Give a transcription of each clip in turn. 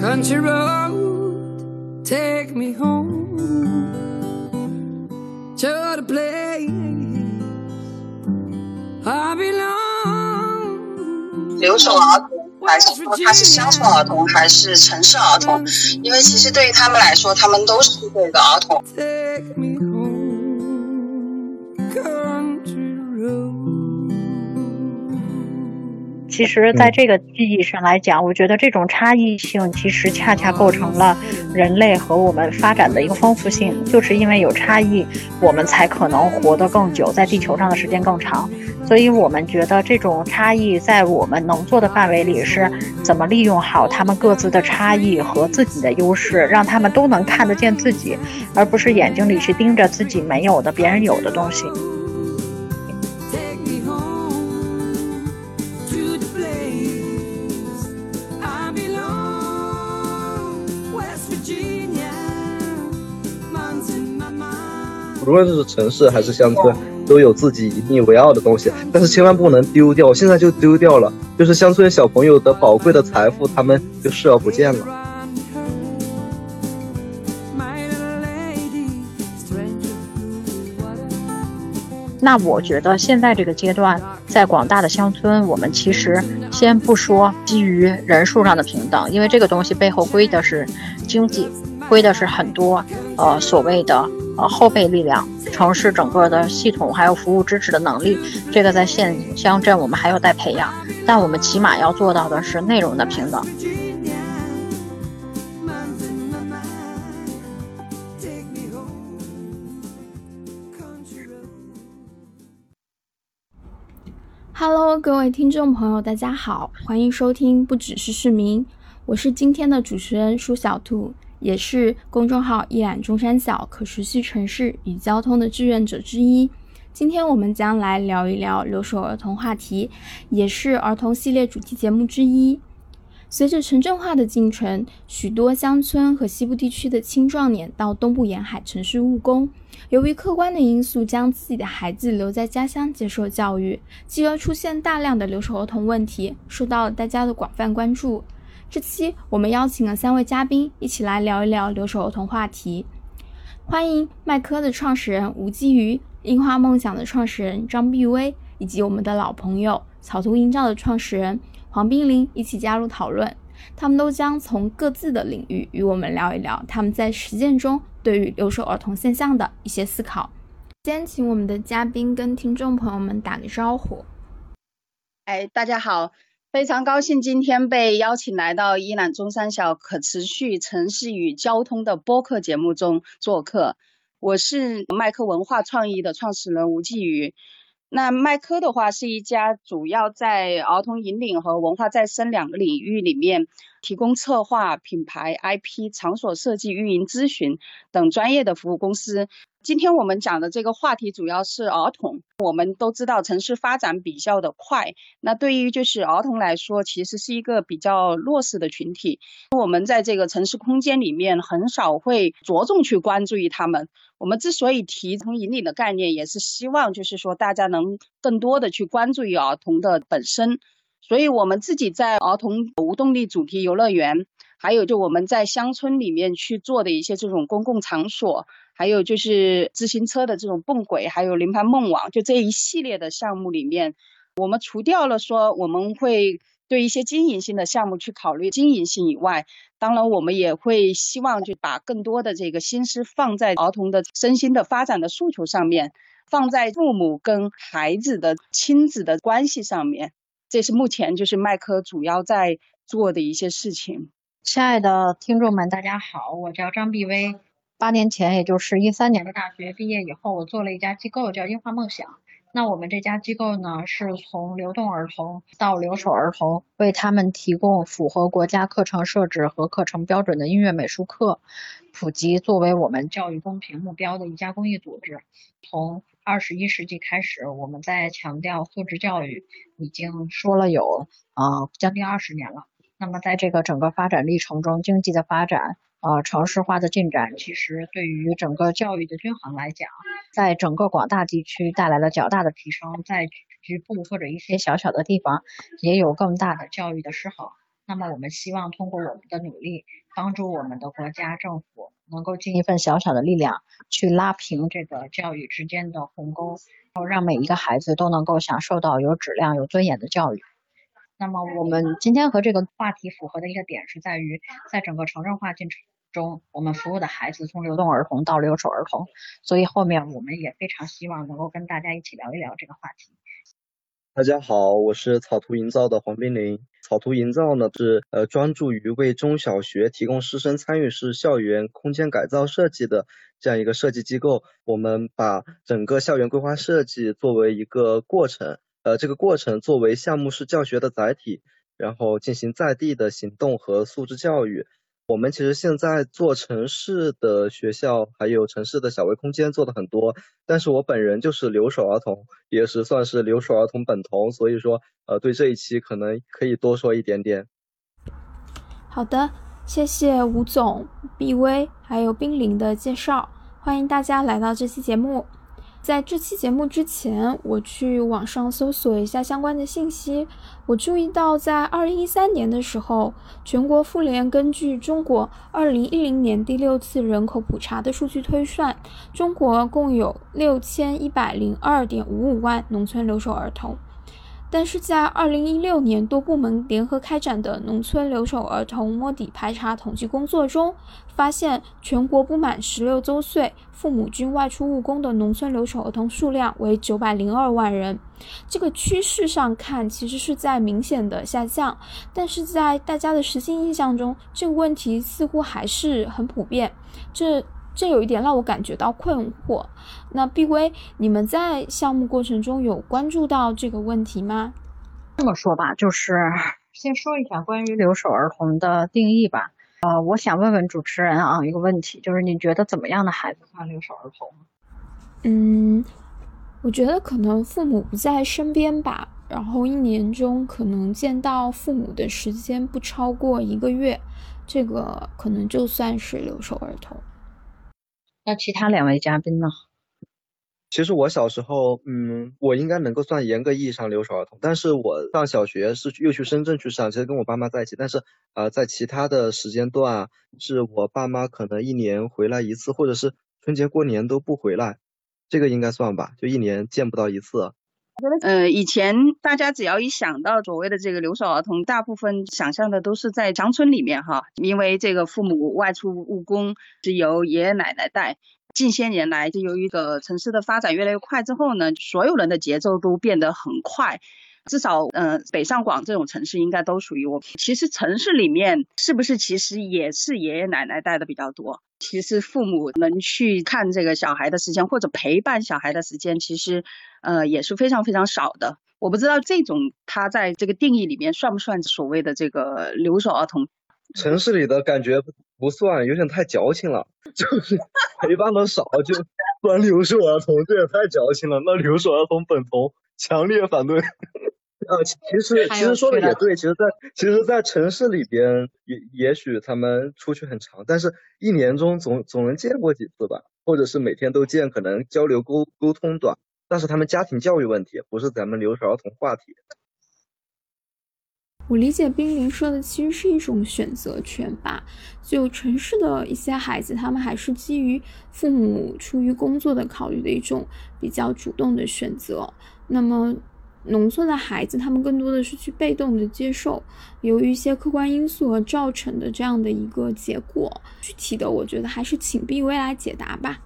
Country road, take me home to the place I belong. 留守儿童，还是说他是乡村儿童，还是城市儿童？因为其实对于他们来说，他们都是这个儿童。其实，在这个意义上来讲，我觉得这种差异性其实恰恰构成了人类和我们发展的一个丰富性。就是因为有差异，我们才可能活得更久，在地球上的时间更长。所以我们觉得这种差异在我们能做的范围里，是怎么利用好他们各自的差异和自己的优势，让他们都能看得见自己，而不是眼睛里去盯着自己没有的、别人有的东西。无论是城市还是乡村，都有自己引以为傲的东西，但是千万不能丢掉。现在就丢掉了，就是乡村小朋友的宝贵的财富，他们就视而不见了。那我觉得现在这个阶段，在广大的乡村，我们其实先不说基于人数上的平等，因为这个东西背后归的是经济，归的是很多呃所谓的后备力量，城市整个的系统还有服务支持的能力，这个在县乡镇我们还要待培养，但我们起码要做到的是内容的平等。Hello，各位听众朋友，大家好，欢迎收听不只是市民，我是今天的主持人舒小兔，也是公众号一览中山小可持续城市与交通的志愿者之一。今天我们将来聊一聊留守儿童话题，也是儿童系列主题节目之一。随着城镇化的进程，许多乡村和西部地区的青壮年到东部沿海城市务工，由于客观的因素，将自己的孩子留在家乡接受教育，继而出现大量的留守儿童问题，受到了大家的广泛关注。这期我们邀请了三位嘉宾，一起来聊一聊留守儿童话题。欢迎麦科的创始人吴基瑜、樱花梦想的创始人张碧薇，以及我们的老朋友草图营造的创始人黄冰凌一起加入讨论。他们都将从各自的领域与我们聊一聊他们在实践中对于留守儿童现象的一些思考。先请我们的嘉宾跟听众朋友们打个招呼。哎，大家好，非常高兴今天被邀请来到伊朗中山小可持续城市与交通的播客节目中做客。我是麦克文化创意的创始人吴继宇。那麦科的话是一家主要在儿童引领和文化再生两个领域里面提供策划、品牌、IP、场所设计、运营咨询等专业的服务公司。今天我们讲的这个话题主要是儿童。我们都知道城市发展比较的快，那对于就是儿童来说，其实是一个比较弱势的群体。我们在这个城市空间里面很少会着重去关注于他们。我们之所以提从引领的概念，也是希望就是说大家能更多的去关注于儿童的本身。所以我们自己在儿童无动力主题游乐园，还有就我们在乡村里面去做的一些这种公共场所。还有就是自行车的这种蹦轨，还有临盘梦网，就这一系列的项目里面，我们除掉了说我们会对一些经营性的项目去考虑经营性以外，当然我们也会希望就把更多的这个心思放在儿童的身心的发展的诉求上面，放在父母跟孩子的亲子的关系上面，这是目前就是麦科主要在做的一些事情。亲爱的听众们，大家好，我叫张碧薇。八年前，也就是一三年的大学毕业以后，我做了一家机构，叫樱花梦想。那我们这家机构呢，是从流动儿童到留守儿童，为他们提供符合国家课程设置和课程标准的音乐美术课普及，作为我们教育公平目标的一家公益组织。从二十一世纪开始，我们在强调素质教育，已经说了有呃将近二十年了。那么在这个整个发展历程中，经济的发展。呃，城市化的进展其实对于整个教育的均衡来讲，在整个广大地区带来了较大的提升，在局部或者一些小小的地方也有更大的教育的失衡。那么我们希望通过我们的努力，帮助我们的国家政府能够尽一份小小的力量，去拉平这个教育之间的鸿沟，然后让每一个孩子都能够享受到有质量、有尊严的教育。那么我们今天和这个话题符合的一个点是在于，在整个城镇化进程中，我们服务的孩子从流动儿童到留守儿童，所以后面我们也非常希望能够跟大家一起聊一聊这个话题。大家好，我是草图营造的黄冰凌。草图营造呢是呃专注于为中小学提供师生参与式校园空间改造设计的这样一个设计机构。我们把整个校园规划设计作为一个过程，呃这个过程作为项目式教学的载体，然后进行在地的行动和素质教育。我们其实现在做城市的学校，还有城市的小微空间做的很多，但是我本人就是留守儿童，也是算是留守儿童本童，所以说，呃，对这一期可能可以多说一点点。好的，谢谢吴总、毕威还有冰凌的介绍，欢迎大家来到这期节目。在这期节目之前，我去网上搜索一下相关的信息。我注意到，在二零一三年的时候，全国妇联根据中国二零一零年第六次人口普查的数据推算，中国共有六千一百零二点五五万农村留守儿童。但是在二零一六年多部门联合开展的农村留守儿童摸底排查统计工作中，发现全国不满十六周岁、父母均外出务工的农村留守儿童数量为九百零二万人。这个趋势上看，其实是在明显的下降，但是在大家的实际印象中，这个问题似乎还是很普遍。这这有一点让我感觉到困惑。那毕威，你们在项目过程中有关注到这个问题吗？这么说吧，就是先说一下关于留守儿童的定义吧。呃，我想问问主持人啊，一个问题，就是你觉得怎么样的孩子算留守儿童？嗯，我觉得可能父母不在身边吧，然后一年中可能见到父母的时间不超过一个月，这个可能就算是留守儿童。那其他两位嘉宾呢？其实我小时候，嗯，我应该能够算严格意义上留守儿童，但是我上小学是又去深圳去上，其实跟我爸妈在一起，但是呃，在其他的时间段，是我爸妈可能一年回来一次，或者是春节过年都不回来，这个应该算吧，就一年见不到一次。呃，以前大家只要一想到所谓的这个留守儿童，大部分想象的都是在乡村里面哈，因为这个父母外出务工是由爷爷奶奶带。近些年来，就由于个城市的发展越来越快之后呢，所有人的节奏都变得很快。至少，嗯、北上广这种城市应该都属于我。其实城市里面是不是其实也是爷爷奶奶带的比较多？其实父母能去看这个小孩的时间，或者陪伴小孩的时间，其实呃也是非常非常少的。我不知道这种他在这个定义里面算不算所谓的这个留守儿童？城市里的感觉不算，有点太矫情了，就是陪伴的少就算留守儿童，这也太矫情了。那留守儿童本童强烈反对。呃，其其实其实说的也对，其实在其实，在城市里边也也许他们出去很长，但是一年中总总能见过几次吧，或者是每天都见，可能交流沟沟通短，但是他们家庭教育问题不是咱们留守儿童话题。我理解冰凌说的其实是一种选择权吧。就城市的一些孩子，他们还是基于父母出于工作的考虑的一种比较主动的选择。那么农村的孩子，他们更多的是去被动的接受，由于一些客观因素而造成的这样的一个结果。具体的，我觉得还是请毕威来解答吧。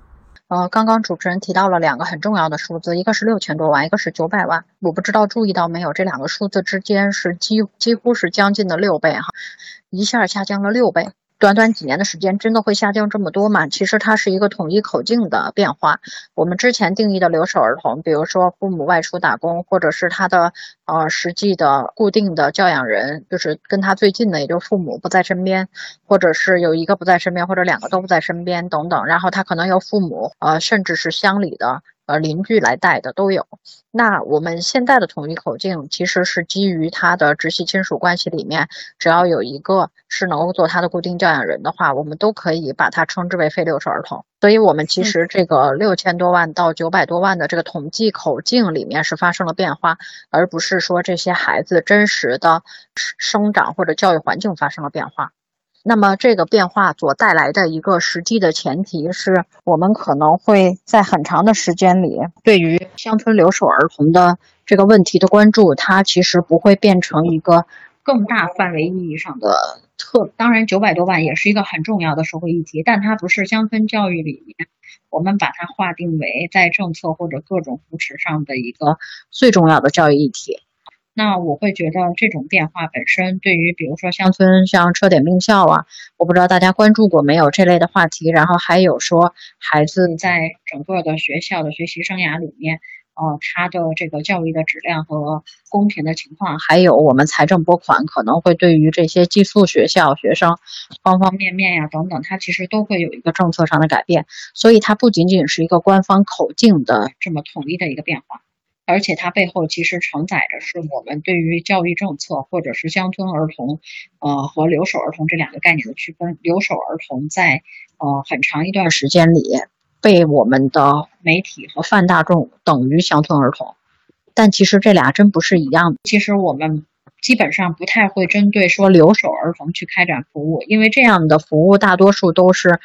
呃，刚刚主持人提到了两个很重要的数字，一个是六千多万，一个是九百万。我不知道注意到没有，这两个数字之间是几几乎是将近的六倍哈，一下下降了六倍。短短几年的时间，真的会下降这么多吗？其实它是一个统一口径的变化。我们之前定义的留守儿童，比如说父母外出打工，或者是他的呃实际的固定的教养人，就是跟他最近的，也就是父母不在身边，或者是有一个不在身边，或者两个都不在身边等等。然后他可能有父母，呃，甚至是乡里的呃邻居来带的都有。那我们现在的统一口径其实是基于他的直系亲属关系里面，只要有一个是能够做他的固定教养人的话，我们都可以把它称之为非留守儿童。所以，我们其实这个六千多万到九百多万的这个统计口径里面是发生了变化，而不是说这些孩子真实的生长或者教育环境发生了变化。那么，这个变化所带来的一个实际的前提是，我们可能会在很长的时间里，对于乡村留守儿童的这个问题的关注，它其实不会变成一个更大范围意义上的特。当然，九百多万也是一个很重要的社会议题，但它不是乡村教育里面我们把它划定为在政策或者各种扶持上的一个最重要的教育议题。那我会觉得这种变化本身对于，比如说乡村像车点并校啊，我不知道大家关注过没有这类的话题。然后还有说孩子在整个的学校的学习生涯里面，呃，他的这个教育的质量和公平的情况，还有我们财政拨款可能会对于这些寄宿学校学生方方面面呀等等，它其实都会有一个政策上的改变。所以它不仅仅是一个官方口径的这么统一的一个变化。而且它背后其实承载着是我们对于教育政策或者是乡村儿童，呃和留守儿童这两个概念的区分。留守儿童在呃很长一段时间里被我们的媒体和泛大众等于乡村儿童，但其实这俩真不是一样的。其实我们基本上不太会针对说留守儿童去开展服务，因为这样的服务大多数都是。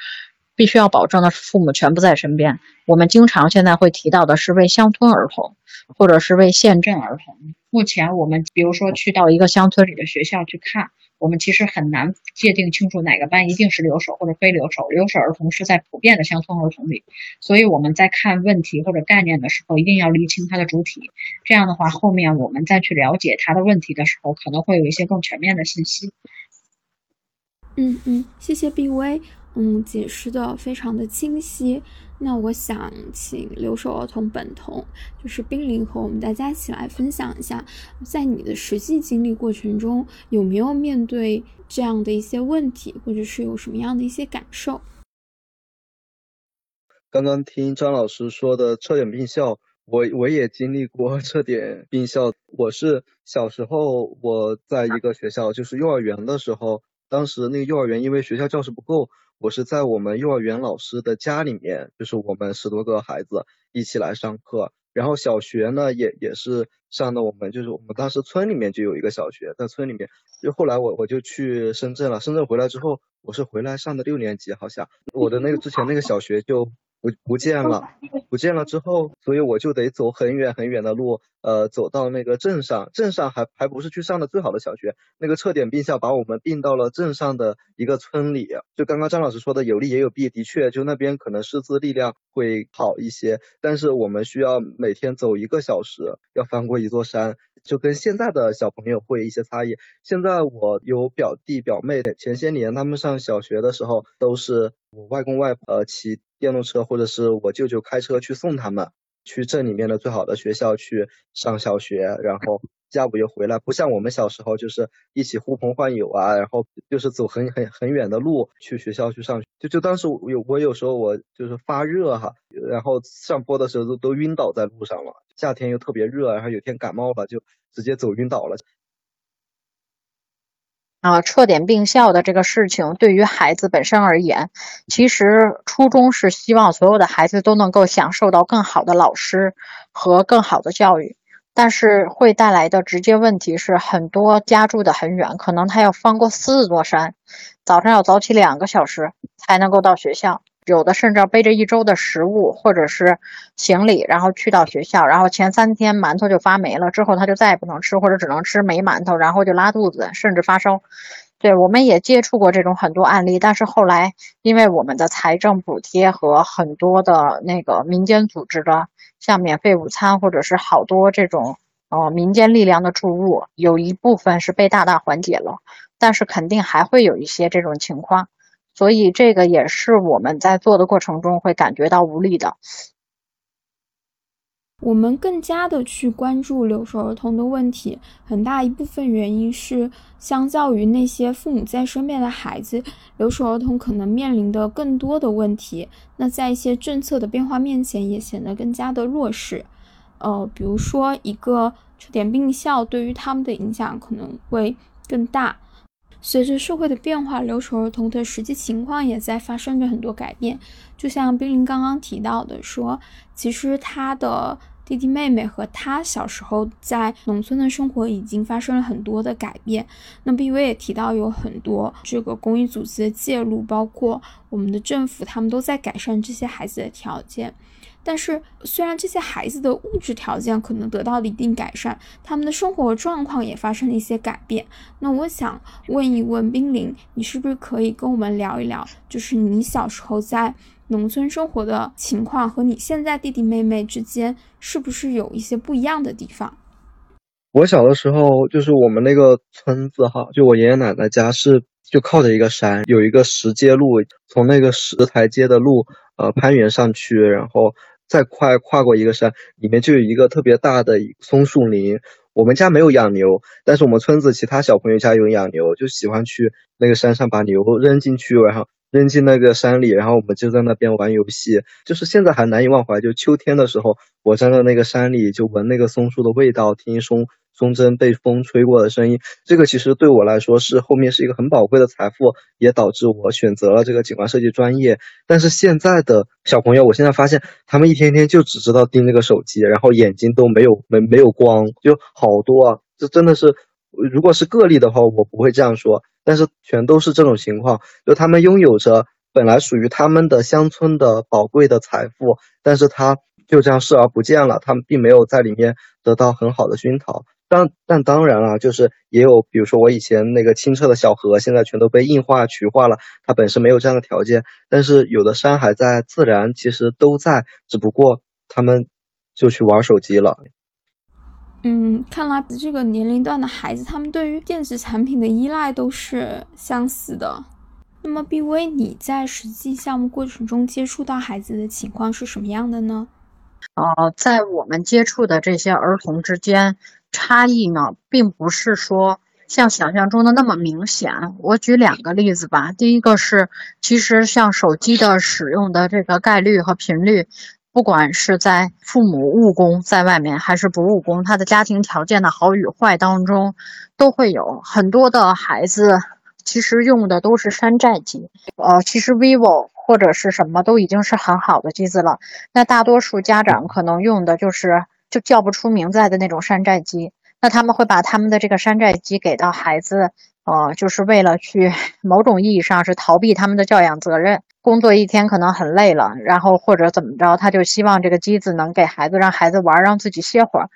必须要保证的是父母全部在身边。我们经常现在会提到的是为乡村儿童，或者是为县镇儿童。目前我们比如说去到一个乡村里的学校去看，我们其实很难界定清楚哪个班一定是留守或者非留守。留守儿童是在普遍的乡村儿童里，所以我们在看问题或者概念的时候，一定要厘清它的主体。这样的话，后面我们再去了解它的问题的时候，可能会有一些更全面的信息。嗯嗯，谢谢毕威。嗯，解释的非常的清晰。那我想请留守儿童本童，就是冰凌和我们大家一起来分享一下，在你的实际经历过程中，有没有面对这样的一些问题，或者是有什么样的一些感受？刚刚听张老师说的撤点并校，我我也经历过撤点并校。我是小时候我在一个学校，就是幼儿园的时候，当时那个幼儿园因为学校教室不够。我是在我们幼儿园老师的家里面，就是我们十多个孩子一起来上课。然后小学呢，也也是上的我们，就是我们当时村里面就有一个小学，在村里面。就后来我我就去深圳了，深圳回来之后，我是回来上的六年级，好像我的那个之前那个小学就。不不见了，不见了之后，所以我就得走很远很远的路，呃，走到那个镇上，镇上还还不是去上的最好的小学，那个撤点并校把我们并到了镇上的一个村里。就刚刚张老师说的有利也有弊，的确，就那边可能师资力量会好一些，但是我们需要每天走一个小时，要翻过一座山，就跟现在的小朋友会一些差异。现在我有表弟表妹，前些年他们上小学的时候，都是我外公外婆骑。电动车，或者是我舅舅开车去送他们去镇里面的最好的学校去上小学，然后下午又回来。不像我们小时候，就是一起呼朋唤友啊，然后就是走很很很远的路去学校去上学。就就当时有我有时候我就是发热哈，然后上坡的时候都都晕倒在路上了。夏天又特别热，然后有天感冒了，就直接走晕倒了。啊，撤点并校的这个事情，对于孩子本身而言，其实初衷是希望所有的孩子都能够享受到更好的老师和更好的教育，但是会带来的直接问题是，很多家住的很远，可能他要翻过四座山，早上要早起两个小时才能够到学校。有的甚至要背着一周的食物或者是行李，然后去到学校，然后前三天馒头就发霉了，之后他就再也不能吃，或者只能吃霉馒头，然后就拉肚子，甚至发烧。对，我们也接触过这种很多案例，但是后来因为我们的财政补贴和很多的那个民间组织的，像免费午餐或者是好多这种呃民间力量的注入，有一部分是被大大缓解了，但是肯定还会有一些这种情况。所以这个也是我们在做的过程中会感觉到无力的。我们更加的去关注留守儿童的问题，很大一部分原因是，相较于那些父母在身边的孩子，留守儿童可能面临的更多的问题。那在一些政策的变化面前，也显得更加的弱势。呃，比如说一个车点病校，对于他们的影响可能会更大。随着社会的变化，留守儿童的实际情况也在发生着很多改变。就像冰凌刚刚提到的，说其实他的弟弟妹妹和他小时候在农村的生活已经发生了很多的改变。那 B V 也提到有很多这个公益组织的介入，包括我们的政府，他们都在改善这些孩子的条件。但是，虽然这些孩子的物质条件可能得到了一定改善，他们的生活状况也发生了一些改变。那我想问一问冰凌，你是不是可以跟我们聊一聊，就是你小时候在农村生活的情况和你现在弟弟妹妹之间是不是有一些不一样的地方？我小的时候，就是我们那个村子哈，就我爷爷奶奶家是就靠着一个山，有一个石阶路，从那个石台阶的路呃攀援上去，然后。再快跨过一个山，里面就有一个特别大的松树林。我们家没有养牛，但是我们村子其他小朋友家有养牛，就喜欢去那个山上把牛扔进去，然后扔进那个山里，然后我们就在那边玩游戏。就是现在还难以忘怀，就秋天的时候，我站在那个山里，就闻那个松树的味道，听松。松针被风吹过的声音，这个其实对我来说是后面是一个很宝贵的财富，也导致我选择了这个景观设计专业。但是现在的小朋友，我现在发现他们一天天就只知道盯那个手机，然后眼睛都没有没没有光，就好多啊！这真的是，如果是个例的话，我不会这样说，但是全都是这种情况，就他们拥有着本来属于他们的乡村的宝贵的财富，但是他就这样视而不见了，他们并没有在里面得到很好的熏陶。当但当然了，就是也有，比如说我以前那个清澈的小河，现在全都被硬化、渠化了。它本身没有这样的条件，但是有的山还在，自然其实都在，只不过他们就去玩手机了。嗯，看来这个年龄段的孩子，他们对于电子产品的依赖都是相似的。那么，B V，你在实际项目过程中接触到孩子的情况是什么样的呢？呃，在我们接触的这些儿童之间。差异呢，并不是说像想象中的那么明显。我举两个例子吧。第一个是，其实像手机的使用的这个概率和频率，不管是在父母务工在外面，还是不务工，他的家庭条件的好与坏当中，都会有很多的孩子，其实用的都是山寨机。呃，其实 vivo 或者是什么都已经是很好的机子了。那大多数家长可能用的就是。就叫不出名字来的那种山寨机，那他们会把他们的这个山寨机给到孩子，呃，就是为了去某种意义上是逃避他们的教养责任。工作一天可能很累了，然后或者怎么着，他就希望这个机子能给孩子，让孩子玩，让自己歇会儿。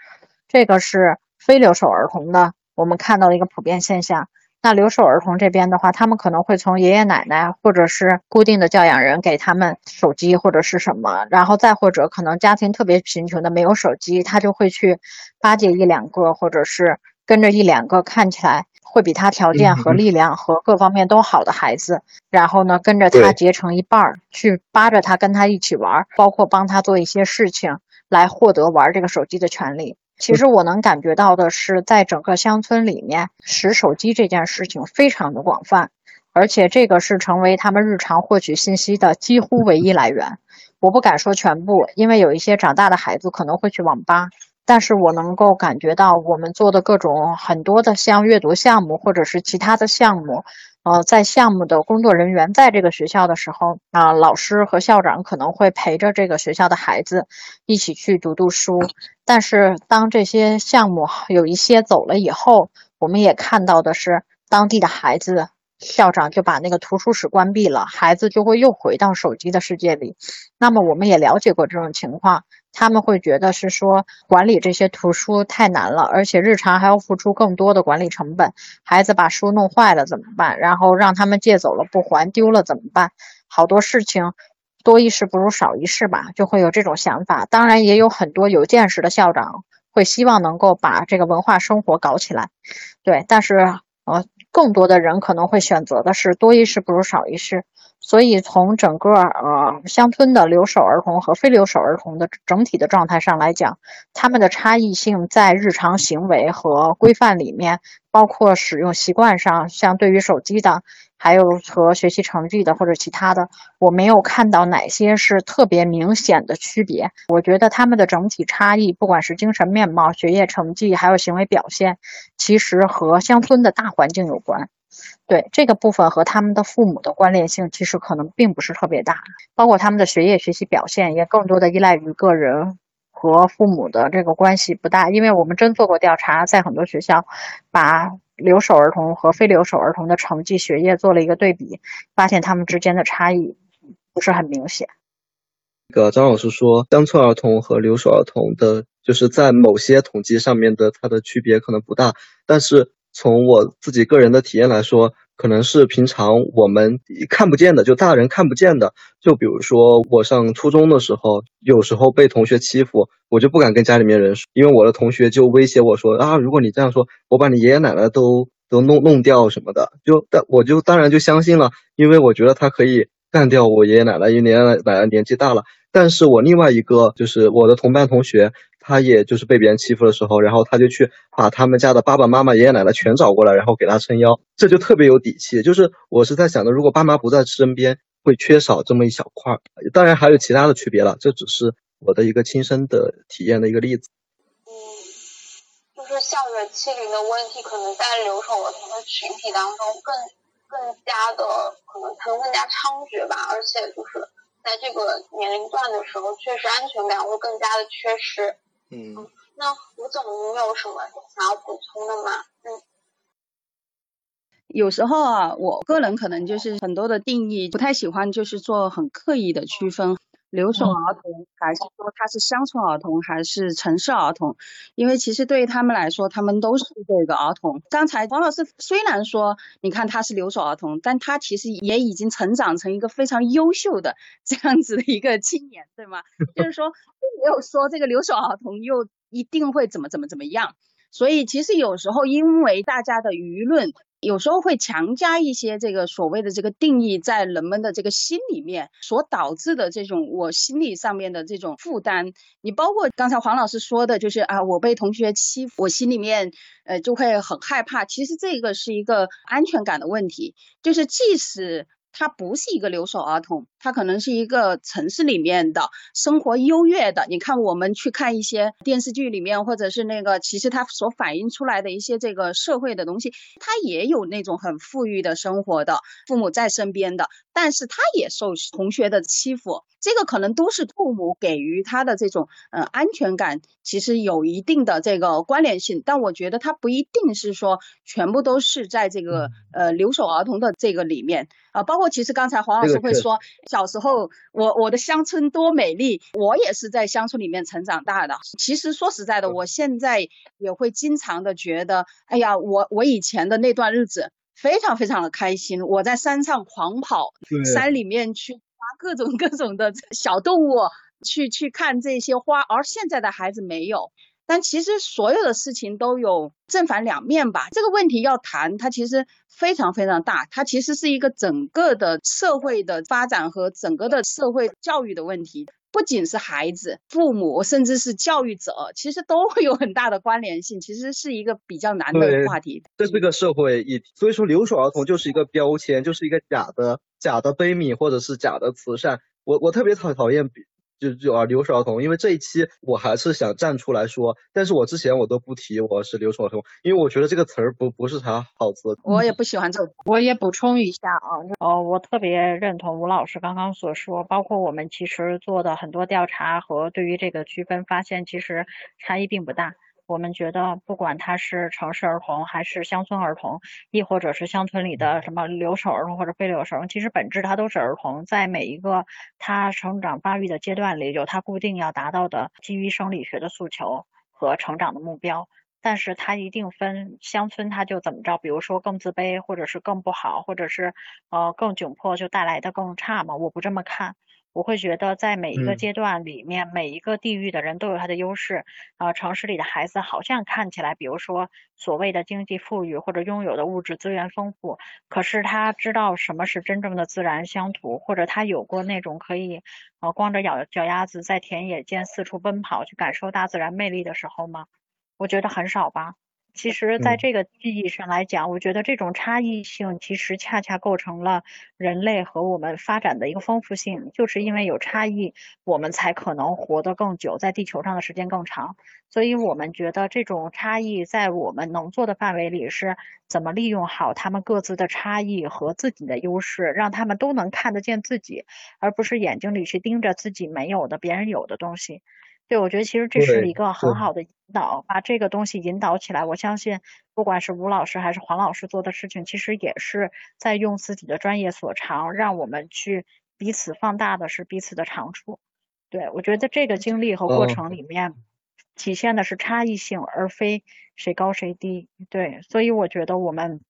这个是非留守儿童的，我们看到的一个普遍现象。那留守儿童这边的话，他们可能会从爷爷奶奶或者是固定的教养人给他们手机或者是什么，然后再或者可能家庭特别贫穷的没有手机，他就会去巴结一两个，或者是跟着一两个看起来会比他条件和力量和各方面都好的孩子，然后呢跟着他结成一半儿，去扒着他跟他一起玩，包括帮他做一些事情来获得玩这个手机的权利。其实我能感觉到的是，在整个乡村里面，使手机这件事情非常的广泛，而且这个是成为他们日常获取信息的几乎唯一来源。我不敢说全部，因为有一些长大的孩子可能会去网吧，但是我能够感觉到我们做的各种很多的像阅读项目或者是其他的项目。呃，在项目的工作人员在这个学校的时候，啊，老师和校长可能会陪着这个学校的孩子一起去读读书。但是，当这些项目有一些走了以后，我们也看到的是，当地的孩子，校长就把那个图书室关闭了，孩子就会又回到手机的世界里。那么，我们也了解过这种情况。他们会觉得是说管理这些图书太难了，而且日常还要付出更多的管理成本。孩子把书弄坏了怎么办？然后让他们借走了不还，丢了怎么办？好多事情多一事不如少一事吧，就会有这种想法。当然，也有很多有见识的校长会希望能够把这个文化生活搞起来。对，但是呃，更多的人可能会选择的是多一事不如少一事。所以从整个呃乡村的留守儿童和非留守儿童的整体的状态上来讲，他们的差异性在日常行为和规范里面，包括使用习惯上，像对于手机的，还有和学习成绩的或者其他的，我没有看到哪些是特别明显的区别。我觉得他们的整体差异，不管是精神面貌、学业成绩，还有行为表现，其实和乡村的大环境有关。对这个部分和他们的父母的关联性，其实可能并不是特别大，包括他们的学业学习表现，也更多的依赖于个人和父母的这个关系不大。因为我们真做过调查，在很多学校，把留守儿童和非留守儿童的成绩、学业做了一个对比，发现他们之间的差异不是很明显。那个张老师说，乡村儿童和留守儿童的，就是在某些统计上面的它的区别可能不大，但是。从我自己个人的体验来说，可能是平常我们看不见的，就大人看不见的。就比如说我上初中的时候，有时候被同学欺负，我就不敢跟家里面人说，因为我的同学就威胁我说啊，如果你这样说，我把你爷爷奶奶都都弄弄掉什么的。就但我就当然就相信了，因为我觉得他可以干掉我爷爷奶奶，因为爷爷奶奶年纪大了。但是我另外一个就是我的同班同学。他也就是被别人欺负的时候，然后他就去把他们家的爸爸妈妈、爷爷奶奶全找过来，然后给他撑腰，这就特别有底气。就是我是在想的，如果爸妈不在身边，会缺少这么一小块儿。当然还有其他的区别了，这只是我的一个亲身的体验的一个例子。嗯，就是校园欺凌的问题，可能在留守儿童的群体当中更更加的可能可能更加猖獗吧，而且就是在这个年龄段的时候，确实安全感会更加的缺失。嗯，那吴总，你有什么想要补充的吗？嗯，有时候啊，我个人可能就是很多的定义不太喜欢，就是做很刻意的区分。留守儿童，还是说他是乡村儿童，还是城市儿童？因为其实对于他们来说，他们都是这个儿童。刚才王老师虽然说，你看他是留守儿童，但他其实也已经成长成一个非常优秀的这样子的一个青年，对吗？就是说，并没有说这个留守儿童又一定会怎么怎么怎么样。所以其实有时候因为大家的舆论。有时候会强加一些这个所谓的这个定义在人们的这个心里面，所导致的这种我心理上面的这种负担。你包括刚才黄老师说的，就是啊，我被同学欺负，我心里面呃就会很害怕。其实这个是一个安全感的问题，就是即使。他不是一个留守儿童，他可能是一个城市里面的生活优越的。你看，我们去看一些电视剧里面，或者是那个，其实他所反映出来的一些这个社会的东西，他也有那种很富裕的生活的，父母在身边的，但是他也受同学的欺负。这个可能都是父母给予他的这种呃安全感，其实有一定的这个关联性，但我觉得他不一定是说全部都是在这个呃留守儿童的这个里面啊，包括其实刚才黄老师会说，小时候我我的乡村多美丽，我也是在乡村里面成长大的。其实说实在的，我现在也会经常的觉得，哎呀，我我以前的那段日子非常非常的开心，我在山上狂跑，山里面去。各种各种的小动物，去去看这些花，而现在的孩子没有。但其实所有的事情都有正反两面吧。这个问题要谈，它其实非常非常大，它其实是一个整个的社会的发展和整个的社会教育的问题。不仅是孩子、父母，甚至是教育者，其实都会有很大的关联性。其实是一个比较难的话题。这是个社会议题，所以说留守儿童就是一个标签，就是一个假的、假的悲悯或者是假的慈善。我我特别讨讨厌。就就啊，留守儿童，因为这一期我还是想站出来说，但是我之前我都不提我是留守儿童，因为我觉得这个词儿不不是啥好词。我也不喜欢这个。我也补充一下啊，哦，我特别认同吴老师刚刚所说，包括我们其实做的很多调查和对于这个区分发现，其实差异并不大。我们觉得，不管他是城市儿童还是乡村儿童，亦或者是乡村里的什么留守儿童或者非留守儿童，其实本质他都是儿童，在每一个他成长发育的阶段里，有他固定要达到的基于生理学的诉求和成长的目标。但是他一定分乡村，他就怎么着，比如说更自卑，或者是更不好，或者是呃更窘迫，就带来的更差嘛？我不这么看。我会觉得在每一个嗯阶段里面，每一个地域的人都有他的优势。呃，城市里的孩子好像看起来，比如说所谓的经济富裕或者拥有的物质资源丰富，可是他知道什么是真正的自然乡土，或者他有过那种可以呃光着脚脚丫子在田野间四处奔跑去感受大自然魅力的时候吗？我觉得很少吧。其实，在嗯这个意义上来讲，我觉得这种差异性其实恰恰构成了人类和我们发展的一个丰富性。就是因为有差异，我们才可能活得更久，在地球上的时间更长。所以我们觉得这种差异在我们能做的范围里是怎么利用好他们各自的差异和自己的优势，让他们都能看得见自己，而不是眼睛里去盯着自己没有的、别人有的东西。对，我觉得其实这是一个很好的引导，把这个东西引导起来。我相信，不管是吴老师还是黄老师做的事情，其实也是在用自己的专业所长，让我们去彼此放大的是彼此的长处。对，我觉得这个经历和过哦程里面，体现的是差异性，而非谁高谁低。对，所以我觉得我们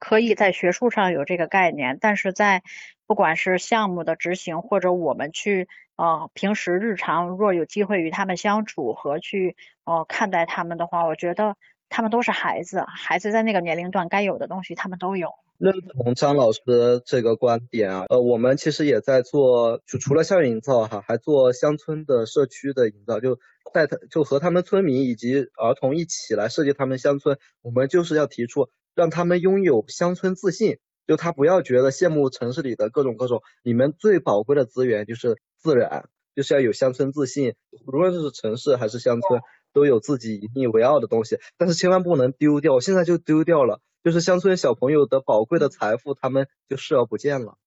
可以在学术上有这个概念，但是在不管是项目的执行，或者我们去呃平时日常若有机会与他们相处和去呃看待他们的话，我觉得他们都是孩子，孩子在那个年龄段该有的东西他们都有。认同张老师这个观点啊，呃，我们其实也在做，就除了校园营造哈，还做乡村的社区的营造，就带他，就和他们村民以及儿童一起来设计他们乡村。我们就是要提出，让他们拥有乡村自信，就他不要觉得羡慕城市里的各种各种，你们最宝贵的资源就是自然，就是要有乡村自信，无论是城市还是乡村，都有自己引以为傲的东西，但是千万不能丢掉，现在就丢掉了。就是乡村小朋友的宝贵的财富，他们就视而不见了，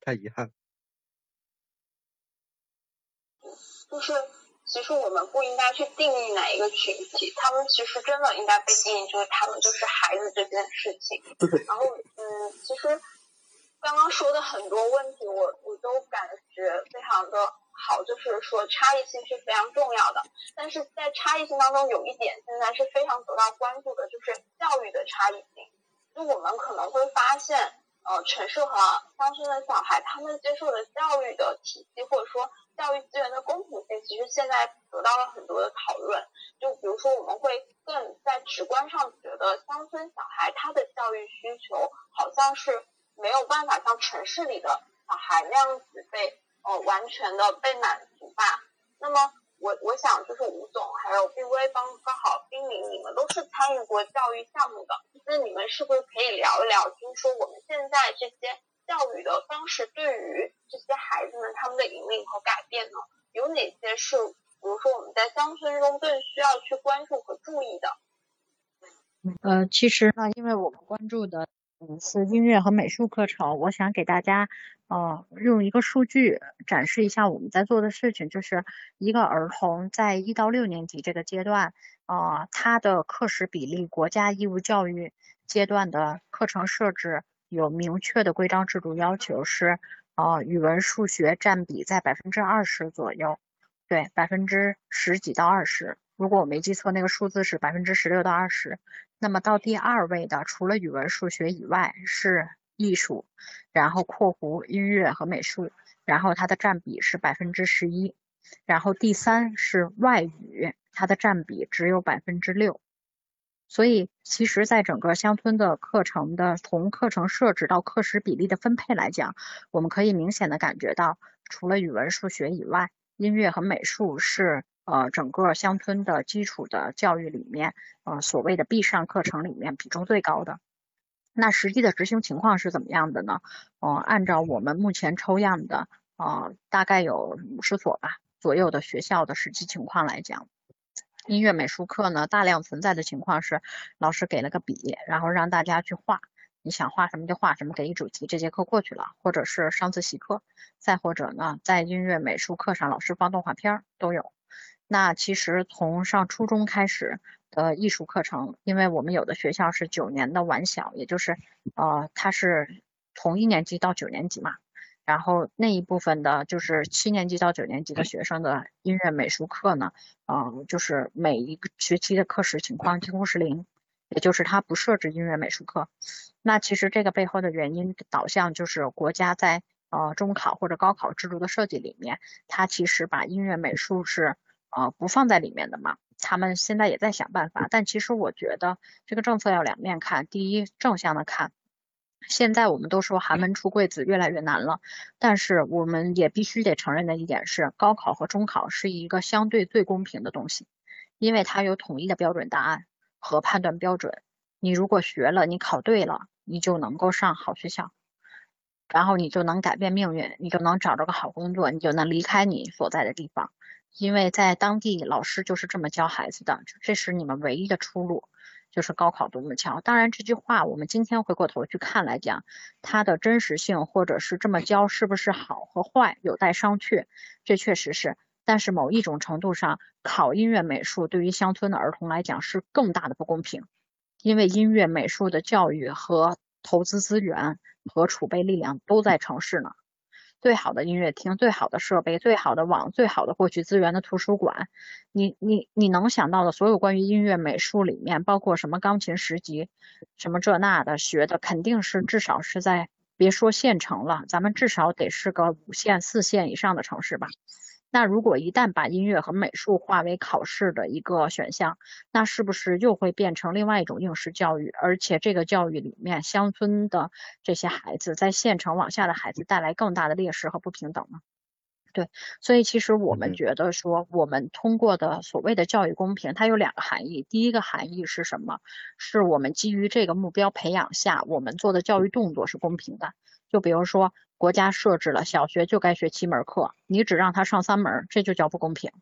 太遗憾。就是其实我们不应该去定义哪一个群体，他们其实真的应该被定义，就是他们就是孩子这件事情。然后，嗯，其实刚刚说的很多问题，我我都感觉非常的好，就是说差异性是非常重要的。但是在差异性当中，有一点现在是非常得到关注的，就是教育的差异性。就我们可能会发现，呃，城市和乡村的小孩，他们接受的教育的体系，或者说教育资源的公平性，其实现在得到了很多的讨论。就比如说，我们会更在直观上觉得，乡村小孩他的教育需求好像是没有办法像城市里的小孩那样子被呃完全的被满足吧。那么我我想就是吴总还有毕威刚刚好冰凌，你们都是参与过教育项目的，那你们是不是可以聊一聊，就是说我们现在这些教育的方式对于这些孩子们他们的引领和改变呢？有哪些是比如说我们在乡村中更需要去关注和注意的？呃，其实呢，因为我们关注的是音乐和美术课程，我想给大家呃用一个数据展示一下我们在做的事情，就是一个儿童在一到六年级这个阶段，呃，他的课时比例，国家义务教育阶段的课程设置有明确的规章制度要求是，呃，语文、数学占比在百分之二十左右，对，百分之十几到二十。如果我没记错，那个数字是百分之十六到二十。那么到第二位的，除了语文、数学以外是艺术，然后括弧音乐和美术，然后它的占比是百分之十一，然后第三是外语，它的占比只有百分之六。所以其实，在整个乡村的课程的从课程设置到课时比例的分配来讲，我们可以明显的感觉到，除了语文、数学以外，音乐和美术是呃整个乡村的基础的教育里面，呃所谓的必上课程里面比重最高的。那实际的执行情况是怎么样的呢？呃，按照我们目前抽样的呃大概有五十所吧左右的学校的实际情况来讲。音乐美术课呢，大量存在的情况是，老师给了个笔，然后让大家去画，你想画什么就画什么，给一主题，这节课过去了，或者是上自习课，再或者呢，在音乐美术课上，老师放动画片儿都有。那其实从上初中开始的艺术课程，因为我们有的学校是九年的晚小，也就是呃，它是从一年级到九年级嘛。然后那一部分的，就是七年级到九年级的学生的音乐美术课呢，呃，就是每一个学期的课时情况几乎是零，也就是它不设置音乐美术课。那其实这个背后的原因导向就是国家在呃中考或者高考制度的设计里面，它其实把音乐美术是呃不放在里面的嘛。他们现在也在想办法，但其实我觉得这个政策要两面看。第一，正向的看，现在我们都说寒门出贵子越来越难了，但是我们也必须得承认的一点是，高考和中考是一个相对最公平的东西，因为它有统一的标准答案和判断标准。你如果学了，你考对了，你就能够上好学校，然后你就能改变命运，你就能找着个好工作，你就能离开你所在的地方。因为在当地，老师就是这么教孩子的，这是你们唯一的出路，就是高考独木桥。当然，这句话我们今天回过头去看来讲，它的真实性或者是这么教是不是好和坏有待商榷，这确实是。但是某一种程度上，考音乐美术对于乡村的儿童来讲是更大的不公平，因为音乐美术的教育和投资资源和储备力量都在城市呢。最好的音乐厅、最好的设备、最好的网、最好的获取资源的图书馆，你你你能想到的所有关于音乐美术里面，包括什么钢琴十级，什么这那的学的，肯定是至少是在别说县城了，咱们至少得是个五线、四线以上的城市吧。那如果一旦把音乐和美术化为考试的一个选项，那是不是又会变成另外一种应试教育？而且这个教育里面，乡村的这些孩子在县城往下的孩子带来更大的劣势和不平等呢？对，所以其实我们觉得说，我们通过的所谓的教育公平，它有两个含义。第一个含义是什么？是我们基于这个目标培养下，我们做的教育动作是公平的。就比如说。国家设置了小学就该学七门课，你只让他上三门，这就叫不公平。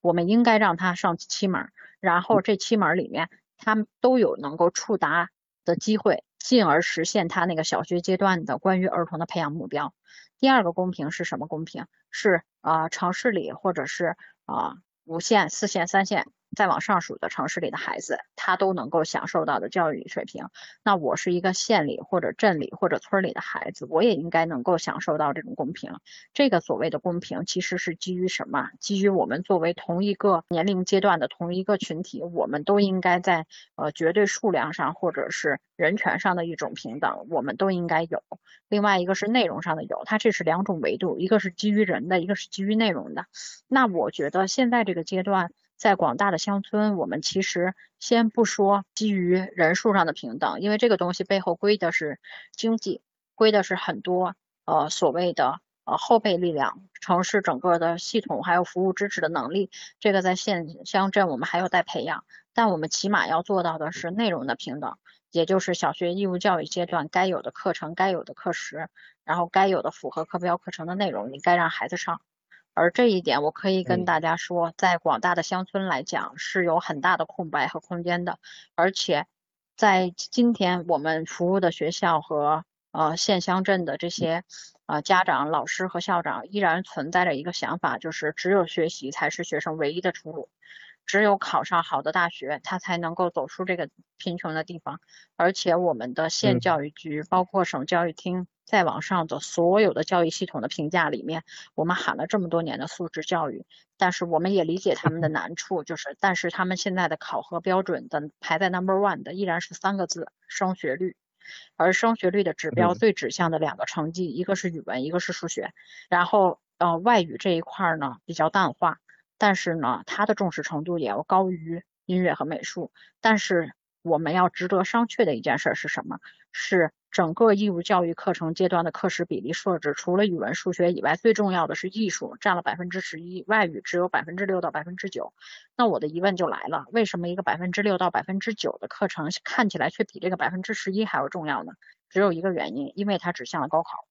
我们应该让他上七门，然后这七门里面他都有能够触达的机会，进而实现他那个小学阶段的关于儿童的培养目标。第二个公平是什么公平？是啊，城市里或者是啊五线、四线、三线。再往上数的城市里的孩子，他都能够享受到的教育水平。那我是一个县里或者镇里或者村里的孩子，我也应该能够享受到这种公平。这个所谓的公平，其实是基于什么？基于我们作为同一个年龄阶段的同一个群体，我们都应该在呃绝对数量上或者是人权上的一种平等，我们都应该有。另外一个是内容上的有，它这是两种维度，一个是基于人的，一个是基于内容的。那我觉得现在这个阶段。在广大的乡村，我们其实先不说基于人数上的平等，因为这个东西背后归的是经济，归的是很多呃所谓的呃后备力量，城市整个的系统还有服务支持的能力，这个在县乡镇我们还有待培养。但我们起码要做到的是内容的平等，也就是小学义务教育阶段该有的课程、该有的课时，然后该有的符合课标课程的内容，你该让孩子上。而这一点，我可以跟大家说，在广大的乡村来讲，是有很大的空白和空间的。而且，在今天我们服务的学校和呃县乡镇的这些呃家长、老师和校长，依然存在着一个想法，就是只有学习才是学生唯一的出路。只有考上好的大学，他才能够走出这个贫穷的地方。而且我们的县教育局，包括省教育厅，再往上的所有的教育系统的评价里面，我们喊了这么多年的素质教育，但是我们也理解他们的难处，就是但是他们现在的考核标准的排在 number one 的依然是三个字：升学率。而升学率的指标最指向的两个成绩，一个是语文，一个是数学。然后呃外语这一块呢比较淡化。但是呢，它的重视程度也要高于音乐和美术。但是我们要值得商榷的一件事是什么？是整个义务教育课程阶段的课时比例设置，除了语文、数学以外，最重要的是艺术，占了百分之十一，外语只有百分之六到百分之九。那我的疑问就来了，为什么一个百分之六到百分之九的课程看起来却比这个百分之十一还要重要呢？只有一个原因，因为它指向了高考。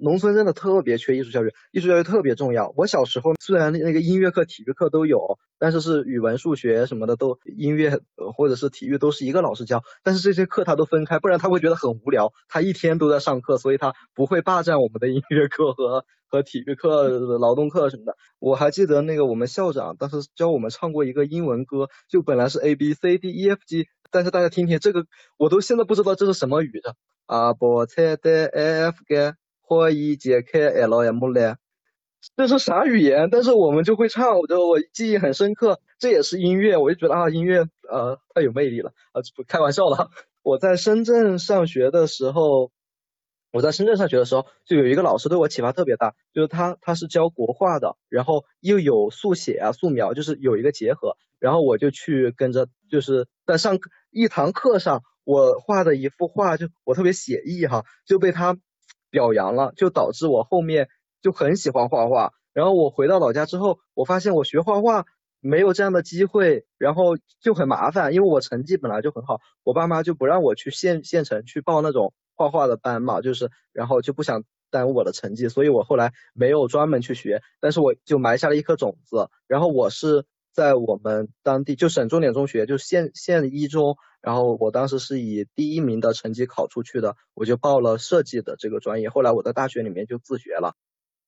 农村真的特别缺艺术教育，艺术教育特别重要。我小时候虽然那个音乐课、体育课都有，但是是语文、数学什么的都音乐或者是体育都是一个老师教，但是这些课他都分开，不然他会觉得很无聊。他一天都在上课，所以他不会霸占我们的音乐课和和体育课、劳动课什么的。我还记得那个我们校长当时教我们唱过一个英文歌，就本来是 A B C D E F G，但是大家听听这个，我都现在不知道这是什么语的啊，菠菜的 F G。或一解开 L M 嘞，这是啥语言？但是我们就会唱，我就我记忆很深刻。这也是音乐，我就觉得啊，音乐呃太有魅力了啊！开玩笑了。我在深圳上学的时候，我在深圳上学的时候，就有一个老师对我启发特别大，就是他他是教国画的，然后又有速写啊、素描，就是有一个结合。然后我就去跟着，就是在上一堂课上，我画的一幅画，就我特别写意哈，就被他表扬了，就导致我后面就很喜欢画画。然后我回到老家之后，我发现我学画画没有这样的机会，然后就很麻烦，因为我成绩本来就很好，我爸妈就不让我去县县城去报那种画画的班嘛，就是然后就不想耽误我的成绩，所以我后来没有专门去学，但是我就埋下了一颗种子。然后我是在我们当地就省重点中学，就县县一中，然后我当时是以第一名的成绩考出去的，我就报了设计的这个专业。后来我在大学里面就自学了。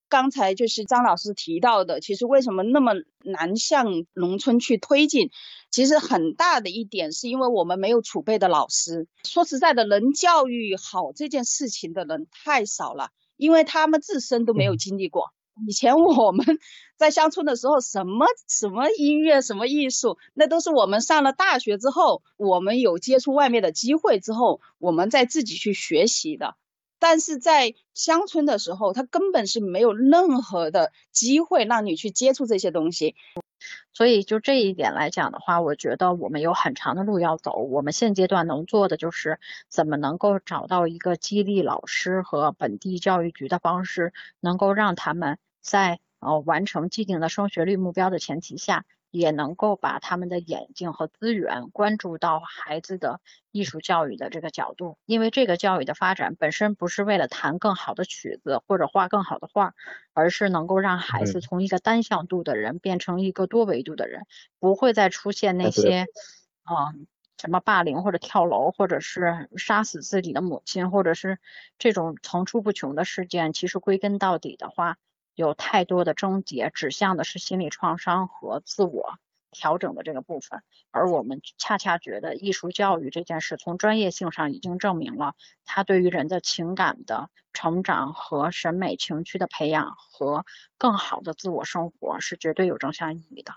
刚才就是张老师提到的，其实为什么那么难向农村去推进？其实很大的一点是因为我们没有储备的老师。说实在的，能教育好这件事情的人太少了，因为他们自身都没有经历过。以前我们 在乡村的时候，什么什么音乐、什么艺术，那都是我们上了大学之后，我们有接触外面的机会之后，我们再自己去学习的。但是在乡村的时候，他根本是没有任何的机会让你去接触这些东西。所以就这一点来讲的话，我觉得我们有很长的路要走。我们现阶段能做的就是怎么能够找到一个激励老师和本地教育局的方式，能够让他们在呃完成既定的升学率目标的前提下。也能够把他们的眼睛和资源关注到孩子的艺术教育的这个角度，因为这个教育的发展本身不是为了弹更好的曲子或者画更好的画，而是能够让孩子从一个单向度的人变成一个多维度的人，不会再出现那些，嗯，什么霸凌或者跳楼，或者是杀死自己的母亲，或者是这种层出不穷的事件。其实归根到底的话。有太多的症结指向的是心理创伤和自我调整的这个部分，而我们恰恰觉得艺术教育这件事从专业性上已经证明了，它对于人的情感的成长和审美情趣的培养和更好的自我生活是绝对有正向意义的。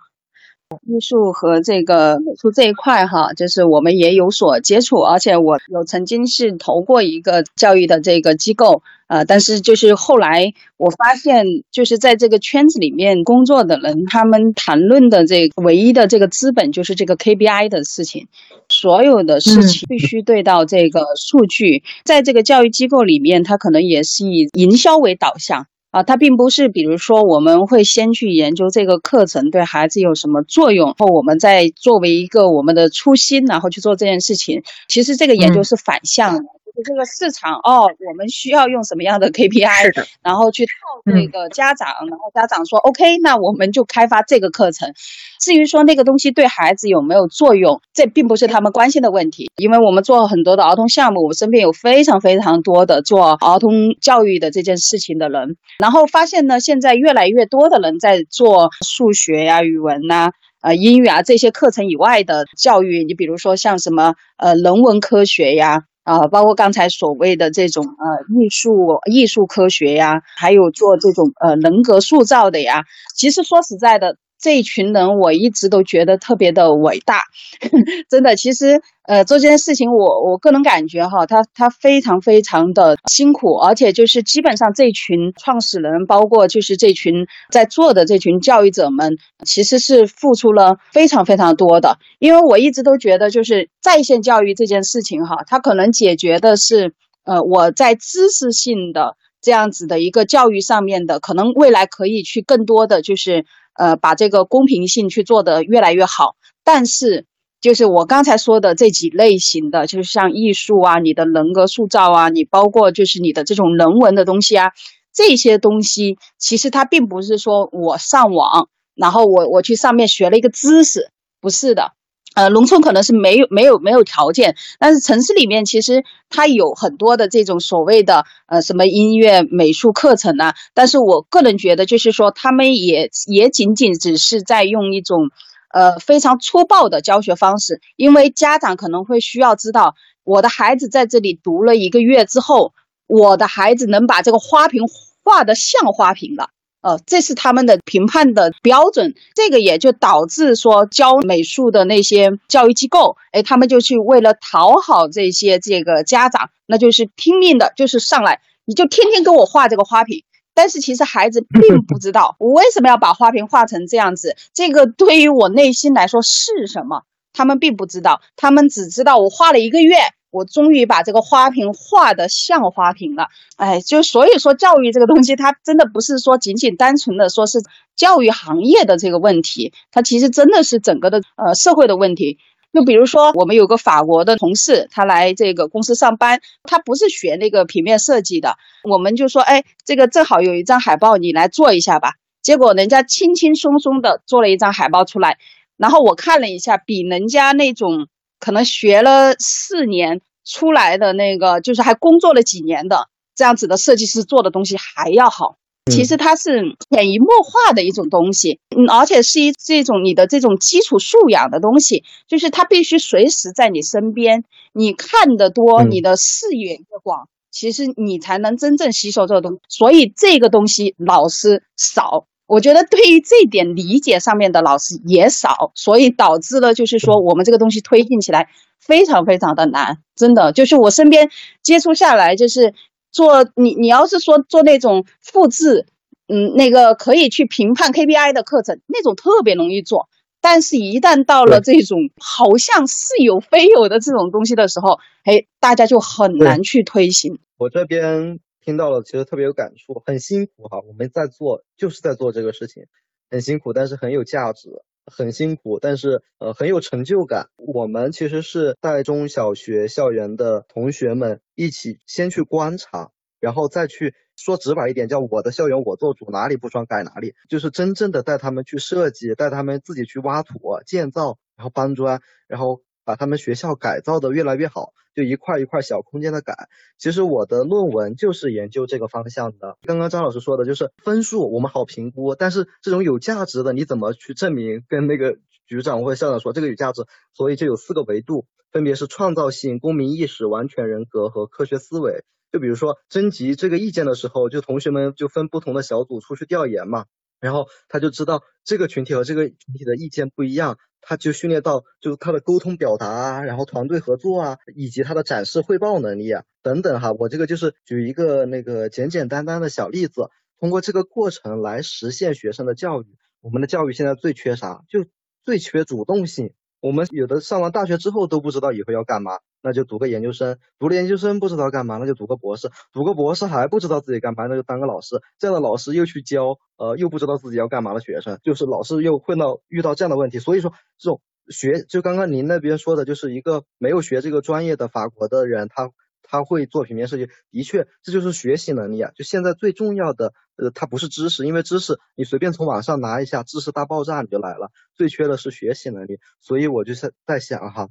艺术和这个美术这一块哈，就是我们也有所接触，而且我有曾经是投过一个教育的这个机构，呃，但是就是后来我发现，就是在这个圈子里面工作的人，他们谈论的这唯一的这个资本就是这个 K B I 的事情，所有的事情必须对到这个数据，在这个教育机构里面，它可能也是以营销为导向。啊，它并不是，比如说，我们会先去研究这个课程对孩子有什么作用，后我们再作为一个我们的初心，然后去做这件事情。其实这个研究是反向的，就是这个市场哦，我们需要用什么样的 KPI，然后去套这个家长，然后家长说 OK，那我们就开发这个课程。至于说那个东西对孩子有没有作用，这并不是他们关心的问题，因为我们做很多的儿童项目，我们身边有非常非常多的做儿童教育的这件事情的人，然后发现呢，现在越来越多的人在做数学呀、语文呐、呃英语啊这些课程以外的教育，你比如说像什么呃人文科学呀，啊，包括刚才所谓的这种呃艺术艺术科学呀，还有做这种呃人格塑造的呀，其实说实在的。这一群人，我一直都觉得特别的伟大，真的。其实，呃，做这件事情，我我个人感觉哈，他他非常非常的辛苦，而且就是基本上这群创始人，包括就是这群在做的这群教育者们，其实是付出了非常非常多的。因为我一直都觉得，就是在线教育这件事情哈，它可能解决的是，呃，我在知识性的这样子的一个教育上面的，可能未来可以去更多的就是。呃，把这个公平性去做的越来越好，但是就是我刚才说的这几类型的，就是像艺术啊，你的人格塑造啊，你包括就是你的这种人文的东西啊，这些东西其实它并不是说我上网，然后我我去上面学了一个知识，不是的。呃，农村可能是没有没有没有条件，但是城市里面其实它有很多的这种所谓的呃什么音乐美术课程啊。但是我个人觉得，就是说他们也也仅仅只是在用一种呃非常粗暴的教学方式，因为家长可能会需要知道，我的孩子在这里读了一个月之后，我的孩子能把这个花瓶画得像花瓶了。呃，这是他们的评判的标准，这个也就导致说教美术的那些教育机构，哎，他们就去为了讨好这些这个家长，那就是拼命的，就是上来你就天天给我画这个花瓶。但是其实孩子并 不知道我为什么要把花瓶画成这样子，这个对于我内心来说是什么，他们并不知道，他们只知道我画了一个月，我终于把这个花瓶画得像花瓶了。哎，就所以说教育这个东西，它真的不是说仅仅单纯的说是教育行业的这个问题，它其实真的是整个的呃社会的问题。就比如说，我们有个法国的同事，他来这个公司上班，他不是学那个平面设计的，我们就说，哎，这个正好有一张海报，你来做一下吧。结果人家轻轻松松的做了一张海报出来，然后我看了一下，比人家那种可能学了四年出来的那个，就是还工作了几年的这样子的设计师做的东西还要好。其实它是潜移默化的一种东西，嗯，而且是一这种你的这种基础素养的东西，就是它必须随时在你身边，你看得多，你的视野越广，其实你才能真正吸收这个东西。所以这个东西老师少，我觉得对于这点理解上面的老师也少，所以导致了就是说我们这个东西推进起来非常非常的难，真的就是我身边接触下来就是。做你，你要是说做那种复制，嗯，那个可以去评判 KPI 的课程，那种特别容易做。但是，一旦到了这种好像似有非有的这种东西的时候，哎，大家就很难去推行。我这边听到了，其实特别有感触，很辛苦哈。我们在做，就是在做这个事情，很辛苦，但是很有价值。很辛苦，但是呃很有成就感。我们其实是带中小学校园的同学们一起先去观察，然后再去说直白一点，叫我的校园我做主，哪里不爽改哪里，就是真正的带他们去设计，带他们自己去挖土建造，然后搬砖，然后。把他们学校改造的越来越好，就一块一块小空间的改。其实我的论文就是研究这个方向的。刚刚张老师说的就是分数我们好评估，但是这种有价值的你怎么去证明？跟那个局长或校长说这个有价值，所以就有四个维度，分别是创造性、公民意识、完全人格和科学思维。就比如说征集这个意见的时候，就同学们就分不同的小组出去调研嘛，然后他就知道这个群体和这个群体的意见不一样。他就训练到，就是他的沟通表达啊，然后团队合作啊，以及他的展示汇报能力啊等等哈。我这个就是举一个那个简简单单的小例子，通过这个过程来实现学生的教育。我们的教育现在最缺啥？就最缺主动性。我们有的上完大学之后都不知道以后要干嘛。那就读个研究生，读了研究生不知道干嘛，那就读个博士，读个博士还不知道自己干嘛，那就当个老师。这样的老师又去教，呃，又不知道自己要干嘛的学生，就是老师又会到遇到这样的问题。所以说，这种学就刚刚您那边说的，就是一个没有学这个专业的法国的人，他他会做平面设计，的确，这就是学习能力啊。就现在最重要的，呃，它不是知识，因为知识你随便从网上拿一下，知识大爆炸你就来了。最缺的是学习能力，所以我就是在想哈。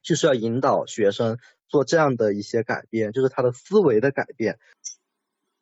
就是要引导学生做这样的一些改变，就是他的思维的改变。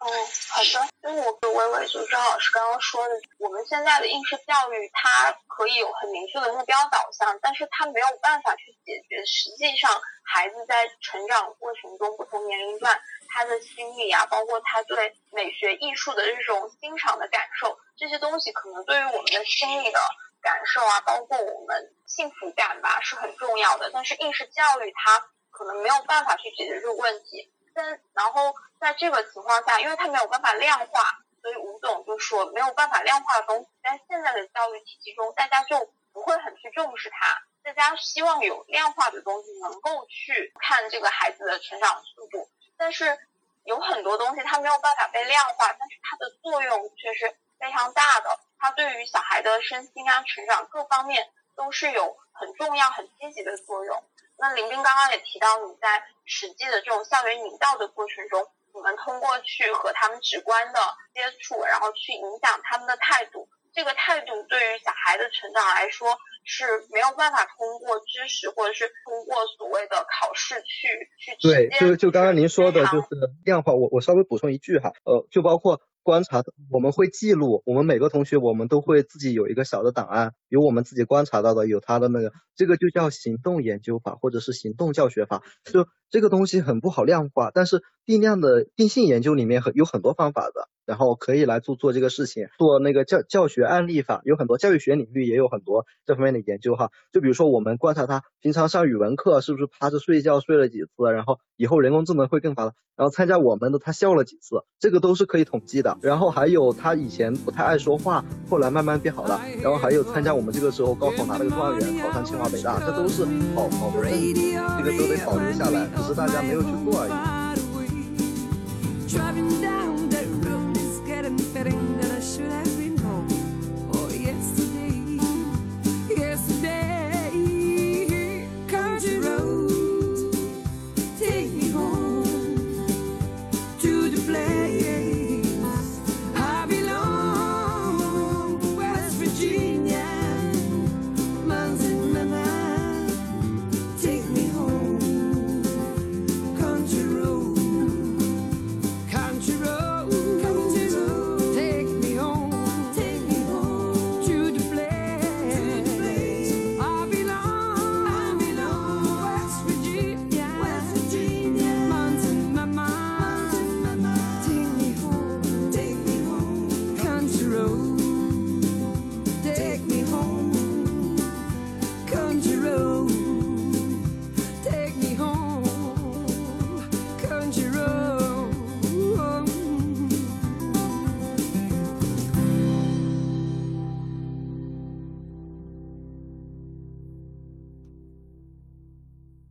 嗯，好的。因为我微微就张老师刚刚说的，我们现在的应试教育它可以有很明确的目标导向，但是它没有办法去解决实际上孩子在成长过程中不同年龄段他的心理啊，包括他对美学艺术的这种欣赏的感受，这些东西可能对于我们的心理的。感受啊，包括我们幸福感吧，是很重要的。但是应试教育它可能没有办法去解决这个问题。但然后在这个情况下，因为它没有办法量化，所以吴总就说没有办法量化的东西，在现在的教育体系中，大家就不会很去重视它。大家希望有量化的东西能够去看这个孩子的成长速度。但是有很多东西它没有办法被量化，但是它的作用却是非常大的。它对于小孩的身心啊、成长各方面都是有很重要、很积极的作用。那林斌刚刚也提到，你在实际的这种校园营造的过程中，你们通过去和他们直观的接触，然后去影响他们的态度。这个态度对于小孩的成长来说是没有办法通过知识或者是通过所谓的考试去去对，就就刚刚您说的就是量化。我我稍微补充一句哈，呃，就包括。观察我们会记录，我们每个同学我们都会自己有一个小的档案，有我们自己观察到的，有他的那个，这个就叫行动研究法或者是行动教学法。就这个东西很不好量化，但是定量的定性研究里面很有很多方法的，然后可以来做做这个事情，做那个教教学案例法，有很多教育学领域也有很多这方面的研究哈。就比如说我们观察他平常上语文课是不是趴着睡觉睡了几次，然后以后人工智能会更发达，然后参加我们的他笑了几次，这个都是可以统计的。然后还有他以前不太爱说话，后来慢慢变好了。然后还有参加我们这个时候高考拿了个状元，考上清华北大，这都是好好的证据，这个都得保留下来，只是大家没有去做而已。